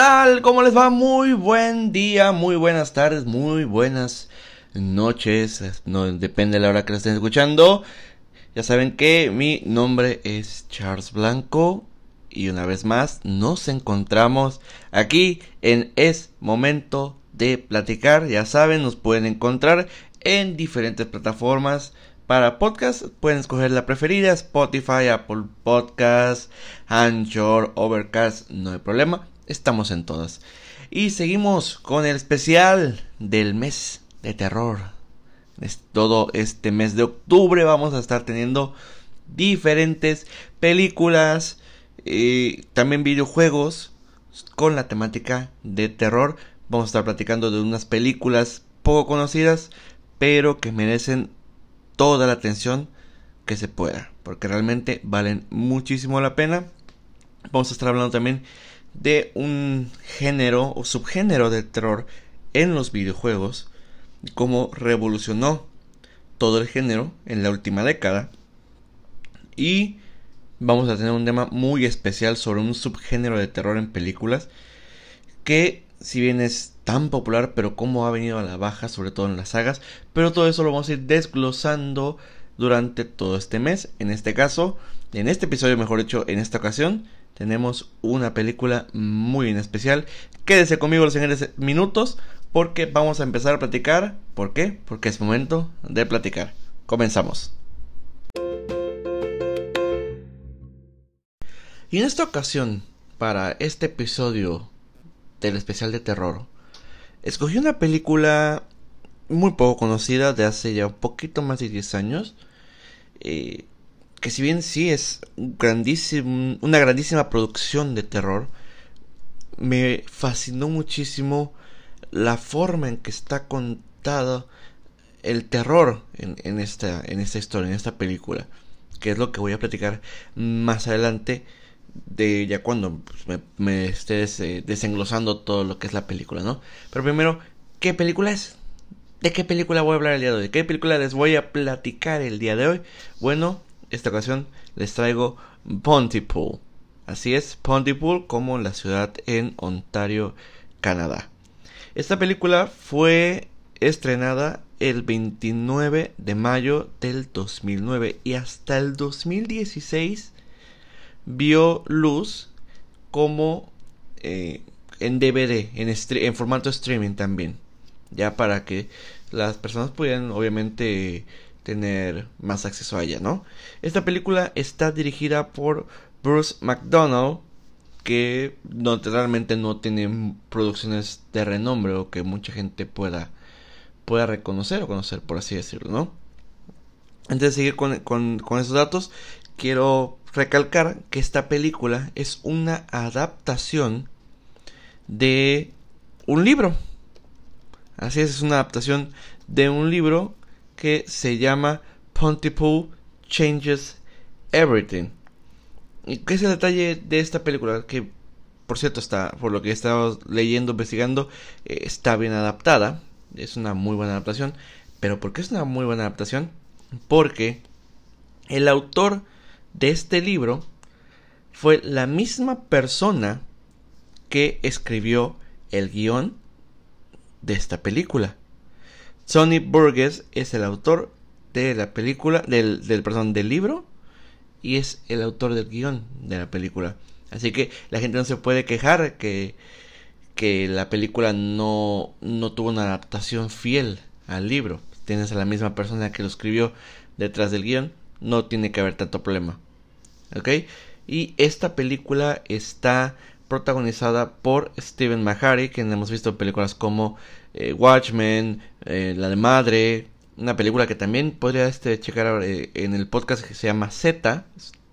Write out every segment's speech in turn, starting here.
Hola, ¿qué tal? ¿Cómo les va? Muy buen día, muy buenas tardes, muy buenas noches. No depende de la hora que lo estén escuchando. Ya saben que mi nombre es Charles Blanco y una vez más nos encontramos aquí en Es Momento de Platicar. Ya saben, nos pueden encontrar en diferentes plataformas para podcast. Pueden escoger la preferida, Spotify, Apple Podcast, Anchor, Overcast, no hay problema estamos en todas. Y seguimos con el especial del mes de terror. Es todo este mes de octubre vamos a estar teniendo diferentes películas, y también videojuegos con la temática de terror. Vamos a estar platicando de unas películas poco conocidas, pero que merecen toda la atención que se pueda, porque realmente valen muchísimo la pena. Vamos a estar hablando también de un género o subgénero de terror en los videojuegos, cómo revolucionó todo el género en la última década. Y vamos a tener un tema muy especial sobre un subgénero de terror en películas que si bien es tan popular, pero cómo ha venido a la baja, sobre todo en las sagas, pero todo eso lo vamos a ir desglosando durante todo este mes. En este caso, en este episodio, mejor dicho, en esta ocasión, tenemos una película muy en especial. Quédese conmigo los siguientes minutos porque vamos a empezar a platicar. ¿Por qué? Porque es momento de platicar. Comenzamos. Y en esta ocasión, para este episodio del especial de terror, escogí una película muy poco conocida de hace ya un poquito más de 10 años. Eh, que si bien sí es una grandísima producción de terror, me fascinó muchísimo la forma en que está contado el terror en, esta, en esta historia, en esta película, que es lo que voy a platicar más adelante de ya cuando pues, me, estés desenglosando todo lo que es la película, ¿no? Pero primero, ¿qué película es? ¿De qué película voy a hablar el día de hoy? ¿De qué película les voy a platicar el día de hoy? Bueno, esta ocasión les traigo Pontypool. Así es, Pontypool como la ciudad en Ontario, Canadá. Esta película fue estrenada el 29 de mayo del 2009 y hasta el 2016 vio luz como eh, en DVD, en, en formato streaming también. Ya para que las personas pudieran obviamente tener más acceso a ella, ¿no? Esta película está dirigida por Bruce McDonald, que no, realmente no tiene producciones de renombre o que mucha gente pueda, pueda reconocer o conocer, por así decirlo, ¿no? Antes de seguir con, con, con esos datos, quiero recalcar que esta película es una adaptación de un libro. Así es, es una adaptación de un libro que se llama Pontypool Changes Everything. ¿Y qué es el detalle de esta película? Que, por cierto, está, por lo que he estado leyendo, investigando, eh, está bien adaptada. Es una muy buena adaptación. Pero ¿por qué es una muy buena adaptación? Porque el autor de este libro fue la misma persona que escribió el guion de esta película. Sonny Burgess es el autor de la película, del, del, perdón, del libro y es el autor del guion de la película. Así que la gente no se puede quejar que, que la película no, no tuvo una adaptación fiel al libro. Tienes a la misma persona que lo escribió detrás del guion, no tiene que haber tanto problema. ¿Ok? Y esta película está protagonizada por Steven Mahari, quien hemos visto películas como eh, Watchmen, eh, la de Madre, una película que también podría este, checar eh, en el podcast que se llama Z,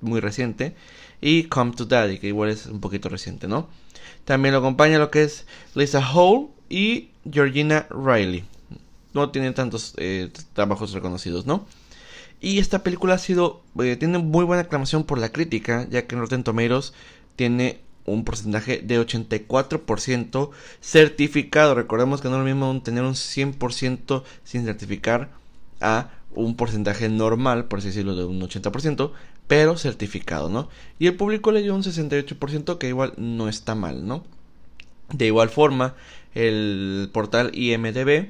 muy reciente, y Come to Daddy, que igual es un poquito reciente, ¿no? También lo acompaña lo que es Lisa Hall y Georgina Riley. No tienen tantos trabajos reconocidos, ¿no? Y esta película ha sido, tiene muy buena aclamación por la crítica, ya que en Rotten Tomatoes tiene un porcentaje de 84% certificado. Recordemos que no es lo mismo tener un 100% sin certificar a un porcentaje normal, por así decirlo, de un 80%, pero certificado, ¿no? Y el público le dio un 68%, que igual no está mal, ¿no? De igual forma, el portal IMDB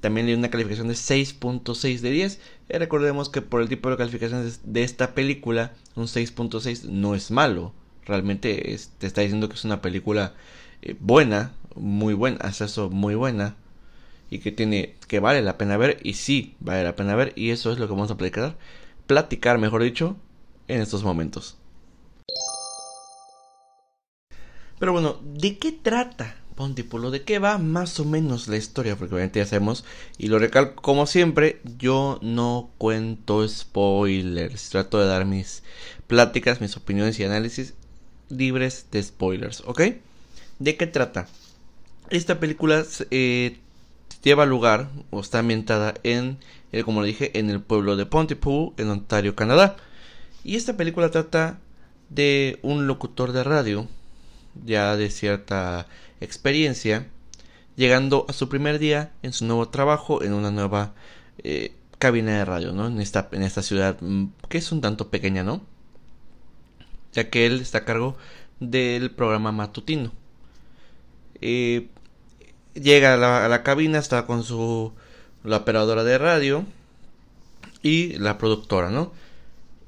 también le dio una calificación de 6.6 de 10. Y recordemos que por el tipo de calificaciones de esta película, un 6.6 no es malo. Realmente te está diciendo que es una película eh, buena, muy buena, eso muy buena. Y que tiene, que vale la pena ver. Y sí, vale la pena ver. Y eso es lo que vamos a platicar. Platicar, mejor dicho, en estos momentos. Pero bueno, ¿de qué trata Pontípulo? ¿De qué va más o menos la historia? Porque obviamente ya sabemos, y lo recalco como siempre, yo no cuento spoilers. Trato de dar mis pláticas, mis opiniones y análisis libres de spoilers, ¿ok? ¿De qué trata? Esta película eh, lleva lugar, o está ambientada en, como le dije, en el pueblo de Pontypool, en Ontario, Canadá. Y esta película trata de un locutor de radio ya de cierta experiencia, llegando a su primer día en su nuevo trabajo en una nueva eh, cabina de radio, ¿no? En esta, en esta ciudad mm, que es un tanto pequeña, ¿no? Ya que él está a cargo del programa matutino. Eh, llega a la, cabina, está con su la operadora de radio y la productora, ¿no?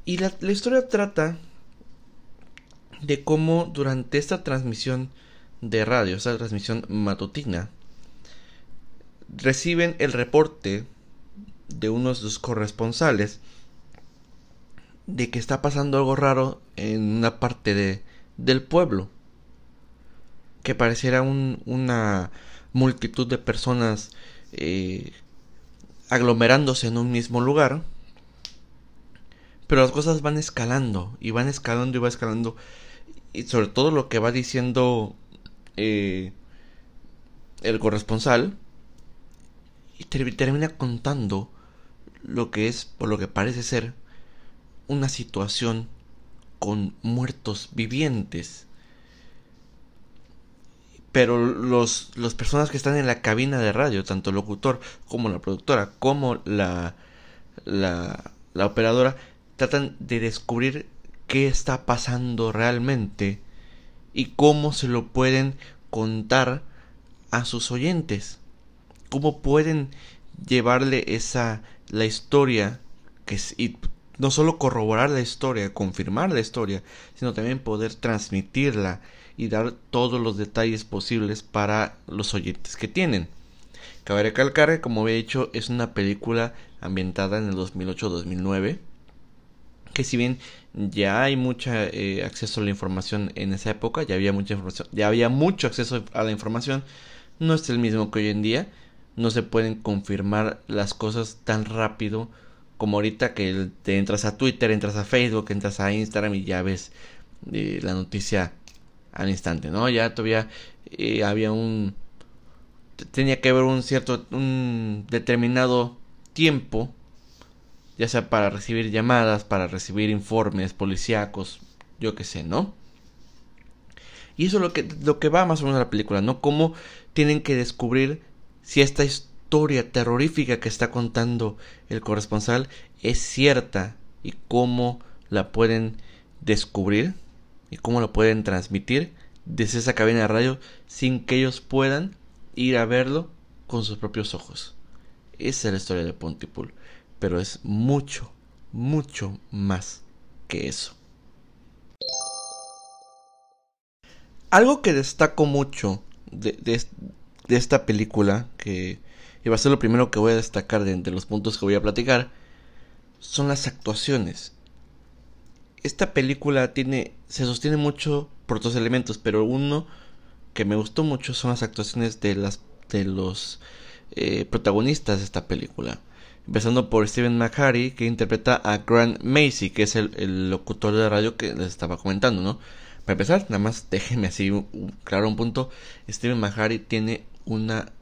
Y la, historia trata de cómo durante esta transmisión de radio, esta transmisión matutina, reciben el reporte de unos de sus corresponsales de que está pasando algo raro en una parte de, del pueblo. Que pareciera una multitud de personas eh, aglomerándose en un mismo lugar. Pero las cosas van escalando y van escalando y va escalando y sobre todo lo que va diciendo eh, el corresponsal y termina contando lo que es, por lo que parece ser, una situación con muertos vivientes. Pero los, las personas que están en la cabina de radio, tanto el locutor como la productora, como la, la, la operadora, tratan de descubrir qué está pasando realmente y cómo se lo pueden contar a sus oyentes. Cómo pueden llevarle esa la historia que y no solo corroborar la historia, confirmar la historia, sino también poder transmitirla y dar todos los detalles posibles para los oyentes que tienen. Cabe recalcar como he dicho, es una película ambientada en el 2008-2009 que si bien ya hay mucho eh, acceso a la información en esa época, ya había mucha información, ya había mucho acceso a la información, no es el mismo que hoy en día, no se pueden confirmar las cosas tan rápido como ahorita que te entras a Twitter, entras a Facebook, entras a Instagram y ya ves eh, la noticia al instante, ¿no? Ya todavía eh, había un tenía que haber un cierto un determinado tiempo ya sea para recibir llamadas, para recibir informes policíacos, yo qué sé, ¿no? Y eso es lo que, lo que va más o menos a la película, ¿no? Cómo tienen que descubrir si esta historia terrorífica que está contando el corresponsal es cierta y cómo la pueden descubrir y cómo la pueden transmitir desde esa cabina de radio sin que ellos puedan ir a verlo con sus propios ojos. Esa es la historia de Pontypool pero es mucho, mucho más que eso. Algo que destaco mucho de, esta película, que va a ser lo primero que voy a destacar de entre los puntos que voy a platicar, son las actuaciones. Esta película tiene, se sostiene mucho por dos elementos, pero uno que me gustó mucho son las actuaciones de, las, de los eh, protagonistas de esta película empezando por Steven McHarry, que interpreta a Grant Macy, que es el, locutor de radio que les estaba comentando, ¿no? Para empezar, nada más déjenme así claro un punto, Steven McHarry tiene una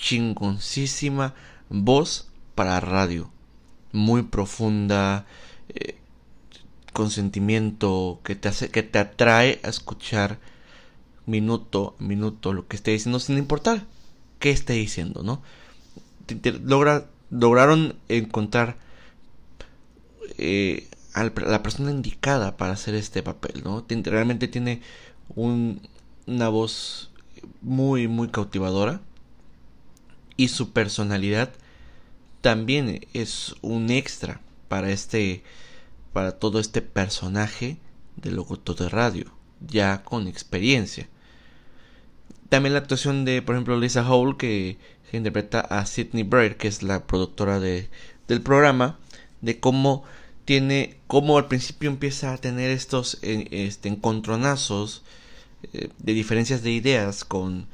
chingoncísima voz para radio, muy profunda, eh, con sentimiento, que te hace, que te atrae a escuchar minuto a minuto lo que esté diciendo, sin importar qué esté diciendo, ¿no? logra lograron encontrar eh, a la persona indicada para hacer este papel, ¿no? Realmente tiene un, una voz muy, muy cautivadora. Y su personalidad también es un extra para este, para todo este personaje de locutor de radio, ya con experiencia. También la actuación de, por ejemplo, Lisa Howell, que, interpreta a Sidney Braid, que es la productora de, del programa, de cómo tiene, cómo al principio empieza a tener estos eh, este, encontronazos eh, de diferencias de ideas con,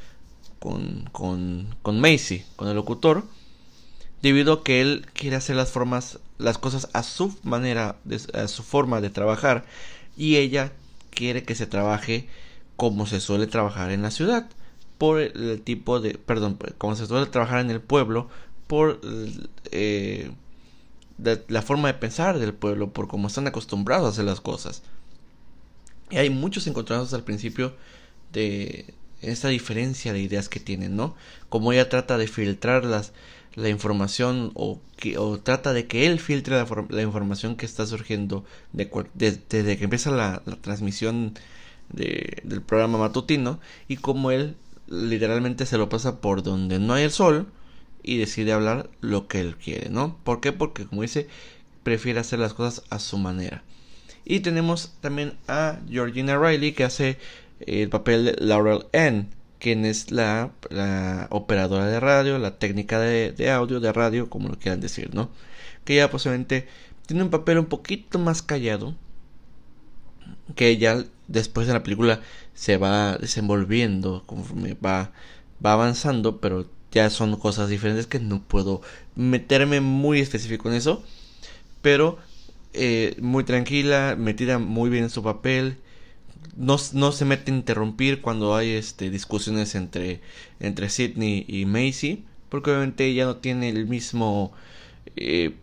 con, con, con Macy, con el locutor, debido a que él quiere hacer las formas, las cosas a su manera, a su forma de trabajar, y ella quiere que se trabaje como se suele trabajar en la ciudad, por el tipo de, perdón, como se suele trabajar en el pueblo, por eh, la forma de pensar del pueblo, por cómo están acostumbrados a hacer las cosas. Y hay muchos encontrados al principio de esta diferencia de ideas que tienen, ¿no? Como ella trata de filtrar las, la información o, que, o trata de que él filtre la, información que está surgiendo de, desde que empieza la, transmisión de, del programa matutino y como él literalmente se lo pasa por donde no hay el sol y decide hablar lo que él quiere, ¿no? ¿Por qué? Porque como dice, prefiere hacer las cosas a su manera. Y tenemos también a Georgina Riley que hace el papel de Laurel N, quien es la, la operadora de radio, la técnica de, de, audio, de radio, como lo quieran decir, ¿no? Que ella posiblemente tiene un papel un poquito más callado, que ella después de la película se va desenvolviendo, conforme va, va avanzando, pero ya son cosas diferentes que no puedo meterme muy específico en eso, pero eh, muy tranquila, metida muy bien en su papel. No, no, se mete a interrumpir cuando hay este, discusiones entre, entre Sidney y Macy, porque obviamente ella no tiene el mismo eh,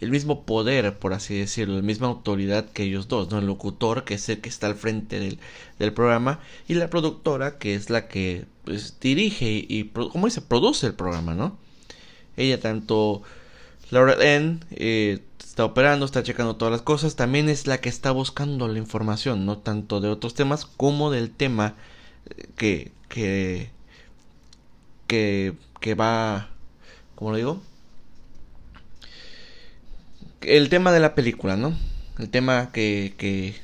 el mismo poder, por así decirlo, la misma autoridad que ellos dos, ¿no? El locutor, que es el que está al frente del, del programa, y la productora, que es la que pues, dirige y, y, dice, produce el programa, ¿no? Ella tanto, Laura N, eh, está operando, está checando todas las cosas, también es la que está buscando la información, no tanto de otros temas como del tema eh, que, que, que, que va, ¿cómo lo digo? el tema de la película, ¿no? El tema que, que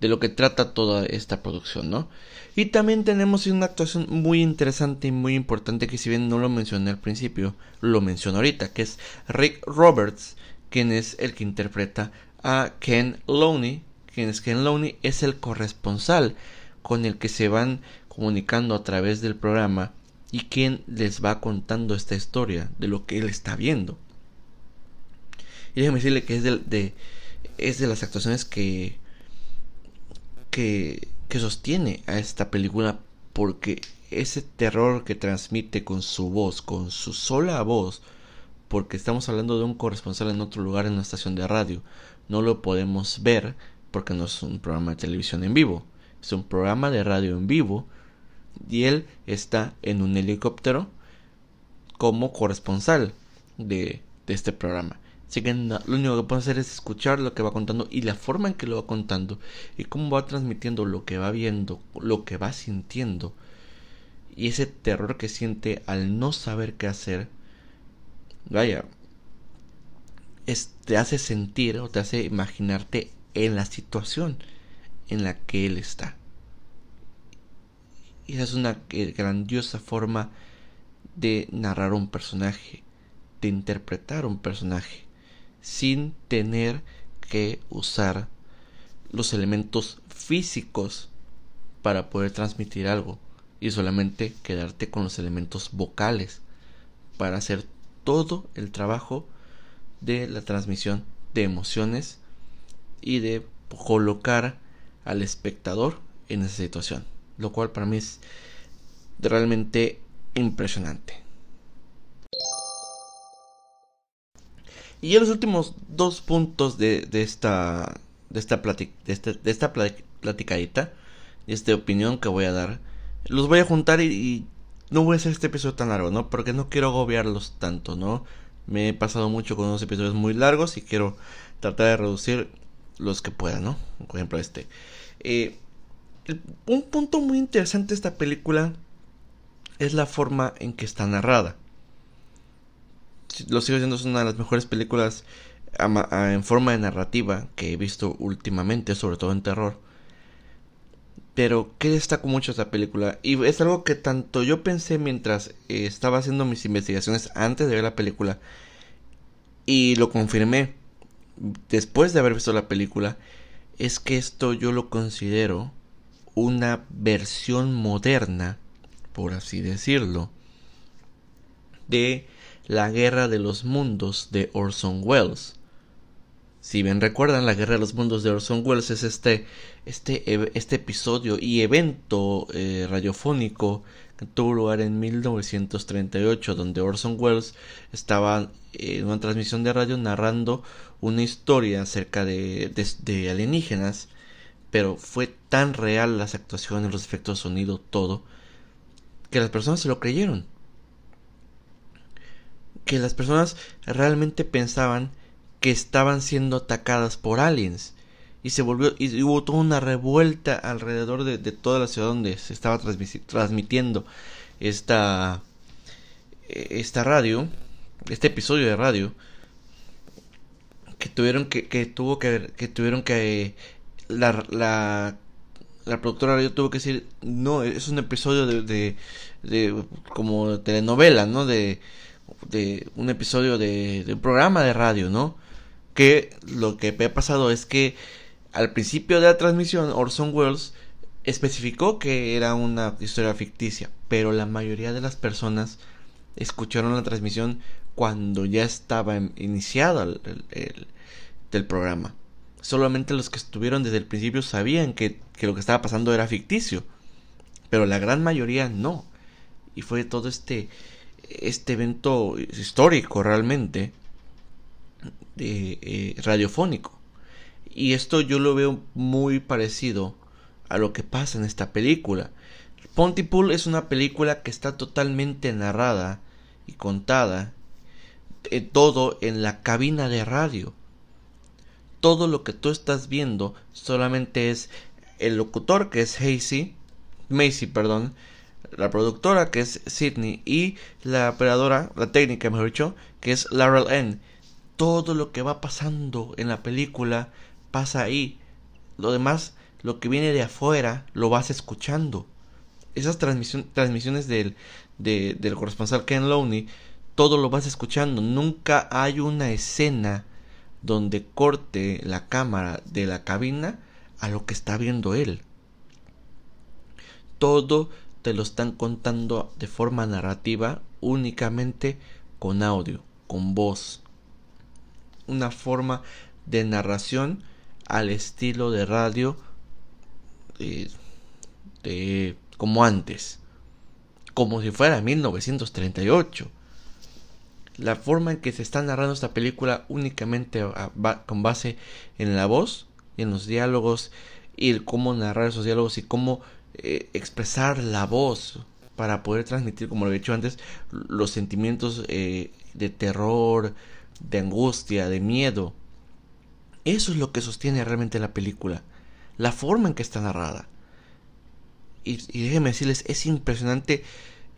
de lo que trata toda esta producción, ¿no? Y también tenemos una actuación muy interesante y muy importante que si bien no lo mencioné al principio, lo menciono ahorita, que es Rick Roberts, quien es el que interpreta a Ken Looney, quien es Ken Looney, es el corresponsal con el que se van comunicando a través del programa y quien les va contando esta historia de lo que él está viendo. Y déjeme decirle que es de, es de las actuaciones que, que, sostiene a esta película porque ese terror que transmite con su voz, con su sola voz, porque estamos hablando de un corresponsal en otro lugar en una estación de radio, no lo podemos ver porque no es un programa de televisión en vivo, es un programa de radio en vivo y él está en un helicóptero como corresponsal de este programa. Así que lo único que puedo hacer es escuchar lo que va contando y la forma en que lo va contando y cómo va transmitiendo lo que va viendo, lo que va sintiendo y ese terror que siente al no saber qué hacer. Vaya, te hace sentir o te hace imaginarte en la situación en la que él está. Y esa es una grandiosa forma de narrar un personaje, de interpretar un personaje sin tener que usar los elementos físicos para poder transmitir algo y solamente quedarte con los elementos vocales para hacer todo el trabajo de la transmisión de emociones y de colocar al espectador en esa situación lo cual para mí es realmente impresionante Y en los últimos dos puntos de, de esta de esta, de, este, de esta platicadita, de esta opinión que voy a dar, los voy a juntar y, no voy a hacer este episodio tan largo, ¿no? Porque no quiero agobiarlos tanto, ¿no? Me he pasado mucho con unos episodios muy largos y quiero tratar de reducir los que pueda, ¿no? Por ejemplo, este. Eh, un punto muy interesante de esta película es la forma en que está narrada. Lo sigo diciendo, es una de las mejores películas en forma de narrativa que he visto últimamente, sobre todo en terror. Pero que destaco mucho esta película y es algo que tanto yo pensé mientras eh, estaba haciendo mis investigaciones antes de ver la película y lo confirmé después de haber visto la película es que esto yo lo considero una versión moderna, por así decirlo, de la Guerra de los Mundos de Orson Welles. Si bien recuerdan, la Guerra de los Mundos de Orson Welles es este, este, este episodio y evento eh, radiofónico que tuvo lugar en 1938, donde Orson Welles estaba en una transmisión de radio narrando una historia acerca de, de, alienígenas, pero fue tan real las actuaciones, los efectos de sonido, todo, que las personas se lo creyeron. Que las personas realmente pensaban que estaban siendo atacadas por aliens. Y se volvió, y hubo toda una revuelta alrededor de, toda la ciudad donde se estaba transmitiendo esta, esta radio, este episodio de radio, que tuvieron que, que tuvo que, que tuvieron que, la, la, la productora radio tuvo que decir, no, es un episodio de, de, de como telenovela, ¿no? De, de un episodio de, de un programa de radio, ¿no? que lo que ha pasado es que al principio de la transmisión Orson Welles especificó que era una historia ficticia, pero la mayoría de las personas escucharon la transmisión cuando ya estaba iniciado el, el, programa. Solamente los que estuvieron desde el principio sabían que, que lo que estaba pasando era ficticio, pero la gran mayoría no. Y fue todo este, este evento histórico realmente eh, radiofónico. Y esto yo lo veo muy parecido a lo que pasa en esta película. Pontypool es una película que está totalmente narrada y contada eh, todo en la cabina de radio. Todo lo que tú estás viendo solamente es el locutor que es Hazy, Macy, perdón, la productora que es Sidney y la operadora, la técnica mejor dicho, que es Laurel N todo lo que va pasando en la película pasa ahí. Lo demás, lo que viene de afuera, lo vas escuchando. Esas transmisiones del, del corresponsal Ken Lowney, todo lo vas escuchando. Nunca hay una escena donde corte la cámara de la cabina a lo que está viendo él. Todo te lo están contando de forma narrativa únicamente con audio, con voz una forma de narración al estilo de radio de, como antes, como si fuera 1938. La forma en que se está narrando esta película únicamente con base en la voz en los diálogos y el cómo narrar esos diálogos y cómo eh, expresar la voz para poder transmitir, como lo he dicho antes, los sentimientos eh, de terror, de angustia, de miedo. Eso es lo que sostiene realmente la película, la forma en que está narrada. Y, déjenme decirles, es impresionante.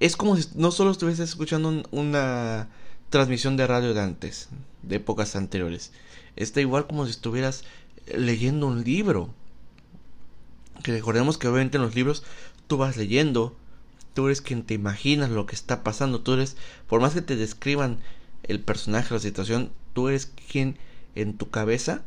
Es como si no solo estuvieses escuchando una transmisión de radio de antes, de épocas anteriores. Está igual como si estuvieras leyendo un libro. Que recordemos que obviamente en los libros tú vas leyendo, tú eres quien te imaginas lo que está pasando, tú eres, por más que te describan el personaje, la situación, tú eres quien en tu cabeza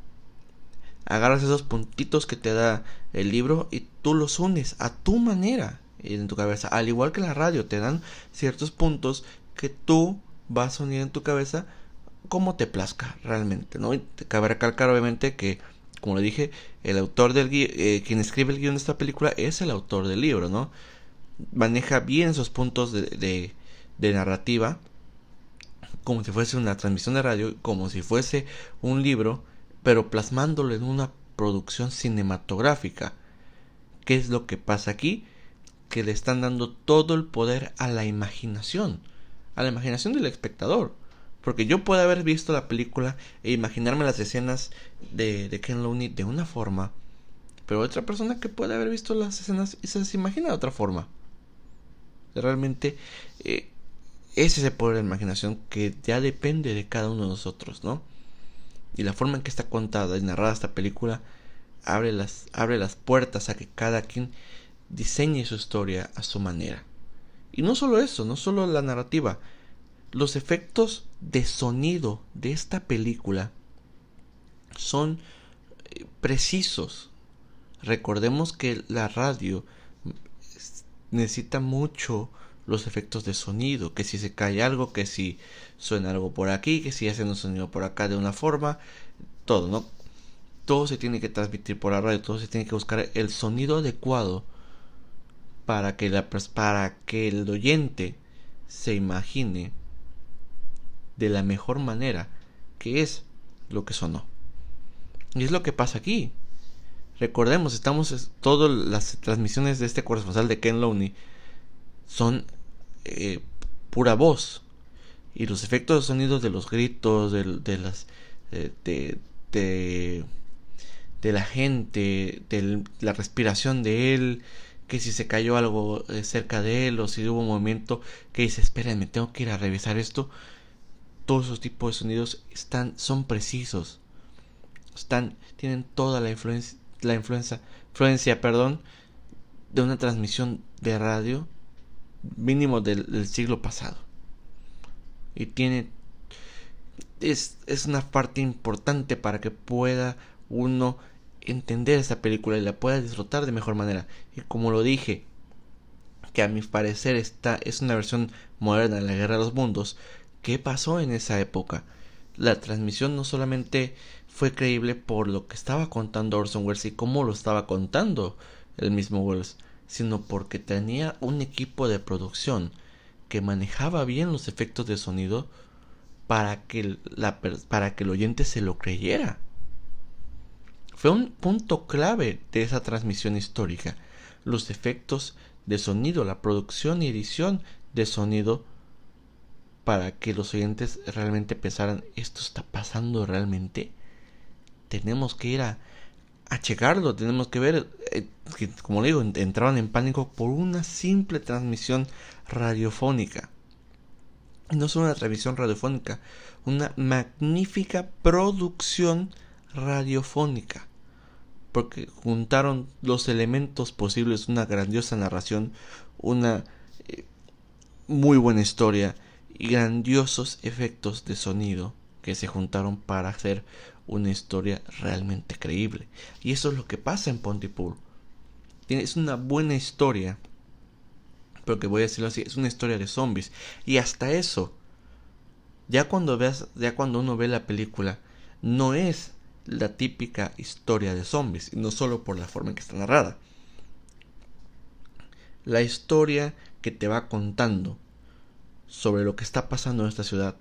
agarras esos puntitos que te da el libro y tú los unes a tu manera en tu cabeza. Al igual que la radio, te dan ciertos puntos que tú vas a unir en tu cabeza como te plazca realmente, ¿no? Y te cabe recalcar obviamente que, como le dije, el autor del eh, quien escribe el guion de esta película es el autor del libro, ¿no? Maneja bien esos puntos de, de, de narrativa como si fuese una transmisión de radio, como si fuese un libro, pero plasmándolo en una producción cinematográfica. ¿Qué es lo que pasa aquí? Que le están dando todo el poder a la imaginación, a la imaginación del espectador. Porque yo puedo haber visto la película e imaginarme las escenas de, de Ken Looney de una forma, pero otra persona que puede haber visto las escenas y se las imagina de otra forma. Realmente eh, ese es el poder de la imaginación que ya depende de cada uno de nosotros, ¿no? Y la forma en que está contada y narrada esta película abre las, abre las puertas a que cada quien diseñe su historia a su manera. Y no solo eso, no solo la narrativa, los efectos de sonido de esta película son eh, precisos. Recordemos que la radio necesita mucho los efectos de sonido, que si se cae algo, que si suena algo por aquí, que si hacen un sonido por acá de una forma, todo, ¿no? Todo se tiene que transmitir por la radio, todo se tiene que buscar el sonido adecuado para que, la, para que el oyente se imagine de la mejor manera que es lo que sonó. Y es lo que pasa aquí. Recordemos, estamos todas las transmisiones de este corresponsal de Ken Lowney son eh, pura voz y los efectos de sonido de los gritos de, las eh, de, de, de, la gente de la respiración de él que si se cayó algo eh, cerca de él o si hubo un movimiento que dice espérenme tengo que ir a revisar esto todos esos tipos de sonidos están son precisos están tienen toda la influencia la influencia, influencia perdón, de una transmisión de radio mínimo del, siglo pasado. Y tiene... Es, es una parte importante para que pueda uno entender esa película y la pueda disfrutar de mejor manera. Y como lo dije, que a mi parecer está, es una versión moderna de la Guerra de los Mundos, ¿qué pasó en esa época? La transmisión no solamente fue creíble por lo que estaba contando Orson Welles y cómo lo estaba contando el mismo Welles, sino porque tenía un equipo de producción que manejaba bien los efectos de sonido para que, para que el oyente se lo creyera. Fue un punto clave de esa transmisión histórica, los efectos de sonido, la producción y edición de sonido para que los oyentes realmente pensaran esto está pasando realmente tenemos que ir a, a checarlo, tenemos que ver, eh, que, como le digo, entraban en pánico por una simple transmisión radiofónica. No solo una transmisión radiofónica, una magnífica producción radiofónica. Porque juntaron los elementos posibles, una grandiosa narración, una eh, muy buena historia y grandiosos efectos de sonido que se juntaron para hacer una historia realmente creíble. Y eso es lo que pasa en Pontypool. Es una buena historia. Pero que voy a decirlo así, es una historia de zombies. Y hasta eso, ya cuando veas, ya cuando uno ve la película, no es la típica historia de zombies, no solo por la forma en que está narrada. La historia que te va contando sobre lo que está pasando en esta ciudad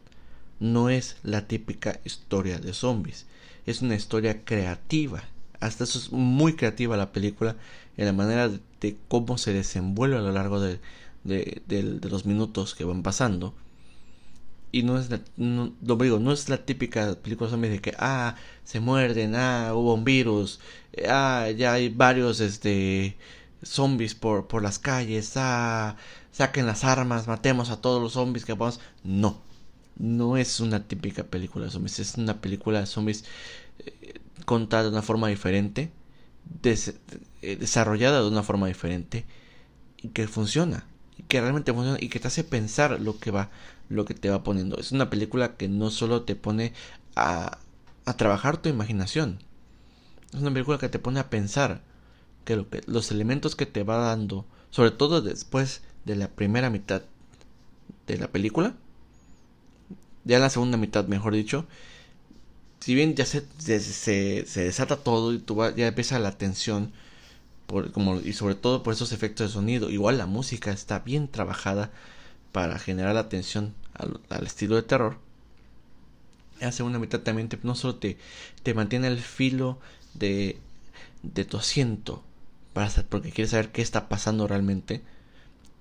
no es la típica historia de zombies es una historia creativa. Hasta eso es muy creativa la película en la manera de, cómo se desenvuelve a lo largo de, de, los minutos que van pasando. Y no es la, lo digo, no es la típica película zombies de que, ah, se muerden, ah, hubo un virus, ah, ya hay varios, este, zombies por, por las calles, ah, saquen las armas, matemos a todos los zombies que podamos. No, no es una típica película de zombies, es una película de zombies eh, contada de una forma diferente, eh, desarrollada de una forma diferente y que funciona, y que realmente funciona y que te hace pensar lo que va, lo que te va poniendo. Es una película que no solo te pone a, a trabajar tu imaginación, es una película que te pone a pensar que, lo que los elementos que te va dando, sobre todo después de la primera mitad de la película, ya la segunda mitad, mejor dicho, si bien ya se, se, desata todo y tú ya empieza la tensión, por, como, y sobre todo por esos efectos de sonido, igual la música está bien trabajada para generar la tensión al, estilo de terror. La segunda mitad también no solo te, te mantiene el filo de, de tu asiento, para, porque quieres saber qué está pasando realmente,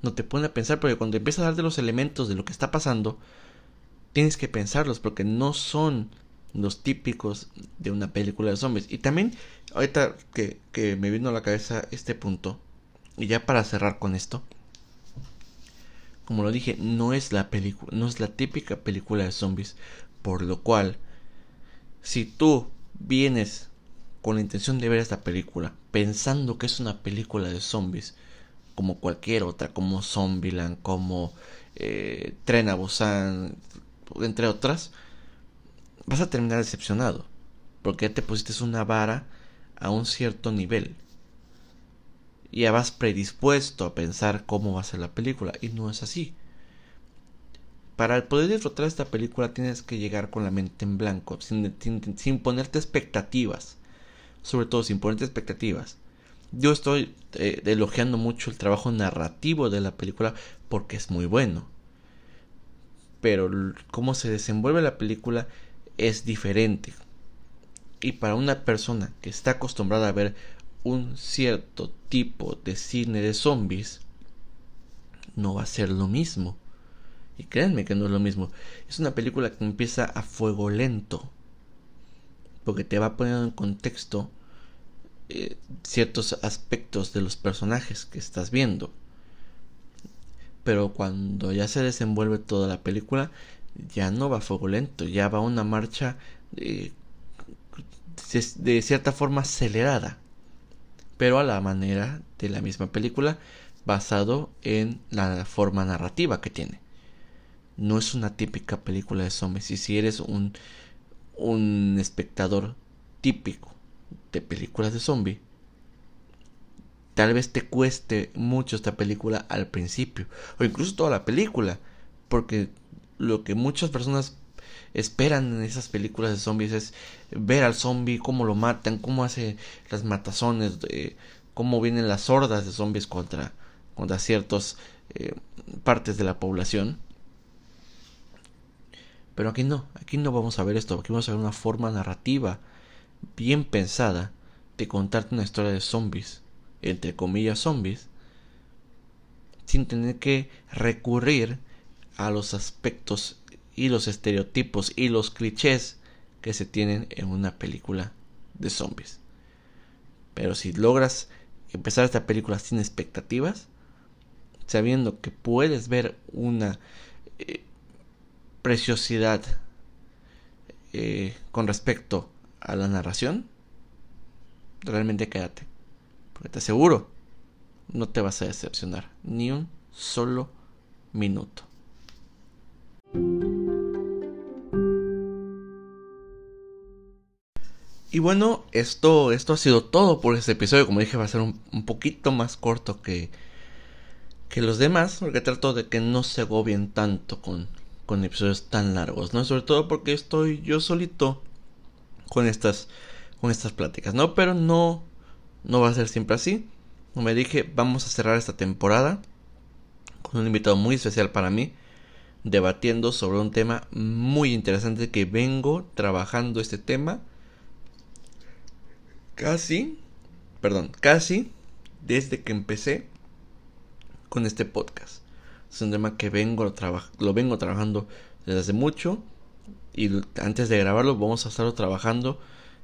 no te pone a pensar, porque cuando empiezas a darte los elementos de lo que está pasando, tienes que pensarlos porque no son los típicos de una película de zombies. Y también, ahorita que, que me vino a la cabeza este punto, y ya para cerrar con esto, como lo dije, no es la película, no es la típica película de zombies, por lo cual si tú vienes con la intención de ver esta película pensando que es una película de zombies como cualquier otra, como Zombieland, como eh, Tren entre otras, vas a terminar decepcionado, porque ya te pusiste una vara a un cierto nivel. Ya vas predispuesto a pensar cómo va a ser la película, y no es así. Para poder disfrutar esta película tienes que llegar con la mente en blanco, sin ponerte expectativas. Sobre todo sin ponerte expectativas. Yo estoy eh, elogiando mucho el trabajo narrativo de la película porque es muy bueno. Pero cómo se desenvuelve la película es diferente. Y para una persona que está acostumbrada a ver un cierto tipo de cine de zombies, no va a ser lo mismo. Y créanme que no es lo mismo. Es una película que empieza a fuego lento. Porque te va poniendo en contexto eh, ciertos aspectos de los personajes que estás viendo. Pero cuando ya se desenvuelve toda la película, ya no va fuego lento, ya va una marcha de, de cierta forma acelerada. Pero a la manera de la misma película, basado en la forma narrativa que tiene. No es una típica película de zombies. Y si eres un, un espectador típico de películas de zombie, tal vez te cueste mucho esta película al principio, o incluso toda la película, porque lo que muchas personas esperan en esas películas de zombies es ver al zombie, cómo lo matan, cómo hace las matazones, cómo vienen las hordas de zombies contra, contra ciertas eh, partes de la población. Pero aquí no, aquí no vamos a ver esto, aquí vamos a ver una forma narrativa bien pensada de contarte una historia de zombies, entre comillas zombies, sin tener que recurrir a los aspectos y los estereotipos y los clichés que se tienen en una película de zombies. Pero si logras empezar esta película sin expectativas, sabiendo que puedes ver una eh, preciosidad eh, con respecto a la narración, realmente quédate. Porque te aseguro, no te vas a decepcionar ni un solo minuto. Y bueno, esto, esto ha sido todo por este episodio. Como dije, va a ser un, un poquito más corto que, que los demás, porque trato de que no se agobien tanto con, con episodios tan largos, ¿no? Sobre todo porque estoy yo solito con estas con estas pláticas, ¿no? Pero no no va a ser siempre así. Como me dije, vamos a cerrar esta temporada con un invitado muy especial para mí, debatiendo sobre un tema muy interesante que vengo trabajando este tema casi, perdón, casi desde que empecé con este podcast. Es un tema que vengo lo vengo trabajando desde hace mucho y antes de grabarlo vamos a estarlo trabajando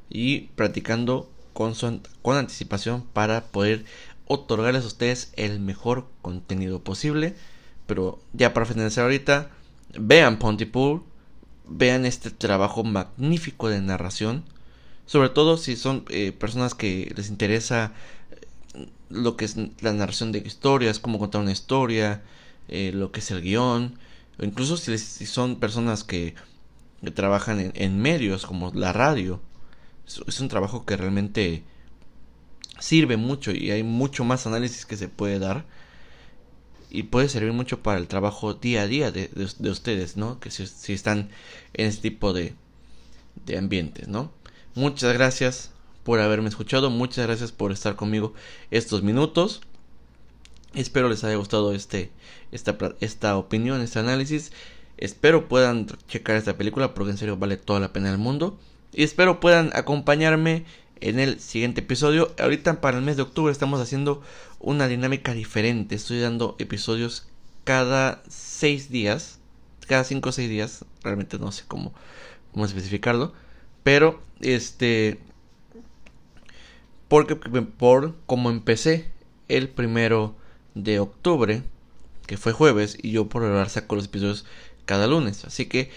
y practicando con, con anticipación para poder otorgarles a ustedes el mejor contenido posible. Pero ya para finalizar ahorita, vean Pontypool, vean este trabajo magnífico de narración. Sobre todo si son eh, personas que les interesa eh, lo que es la narración de historias, cómo contar una historia, eh, lo que es el guion. O incluso si, si son personas que que trabajan en, medios como la radio. Es, un trabajo que realmente sirve mucho y hay mucho más análisis que se puede dar y puede servir mucho para el trabajo día a día de, de, ustedes, ¿no? Que si, están en este tipo de, de ambientes, ¿no? Muchas gracias por haberme escuchado, muchas gracias por estar conmigo estos minutos. Espero les haya gustado este, esta, esta opinión, este análisis. Espero puedan checar esta película porque en serio vale toda la pena del mundo. Y espero puedan acompañarme en el siguiente episodio. Ahorita para el mes de octubre estamos haciendo una dinámica diferente. Estoy dando episodios cada 6 días. Cada 5 o 6 días. Realmente no sé cómo, cómo especificarlo. Pero este... Porque por como empecé el primero de octubre que fue jueves, y yo por hablar saco los episodios cada lunes. Así que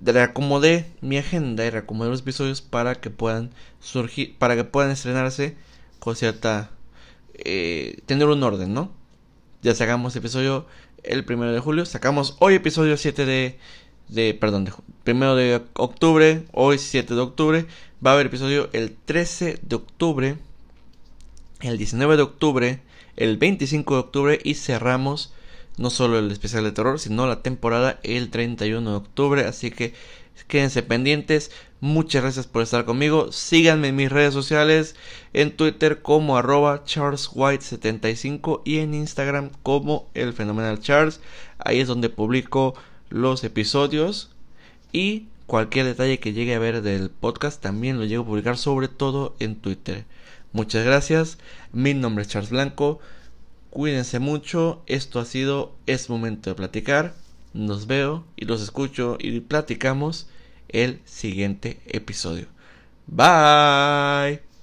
reacomodé mi agenda y reacomodé los episodios para que puedan surgir, para que puedan estrenarse con cierta... Eh, tener un orden, ¿no? Ya sacamos episodio el primero de julio, sacamos hoy episodio 7 de... de perdón, de, primero de octubre, hoy 7 de octubre, va a haber episodio el 13 de octubre, el 19 de octubre, el 25 de octubre y cerramos no solo el especial de terror, sino la temporada el 31 de octubre. Así que quédense pendientes. Muchas gracias por estar conmigo. Síganme en mis redes sociales, en Twitter como arroba charleswhite75 y en Instagram como el fenomenal Charles. Ahí es donde publico los episodios y cualquier detalle que llegue a ver del podcast también lo llego a publicar sobre todo en Twitter. Muchas gracias. Mi nombre es Charles Blanco. Cuídense mucho. Esto ha sido Es Momento de Platicar. Nos veo y los escucho y platicamos el siguiente episodio. Bye.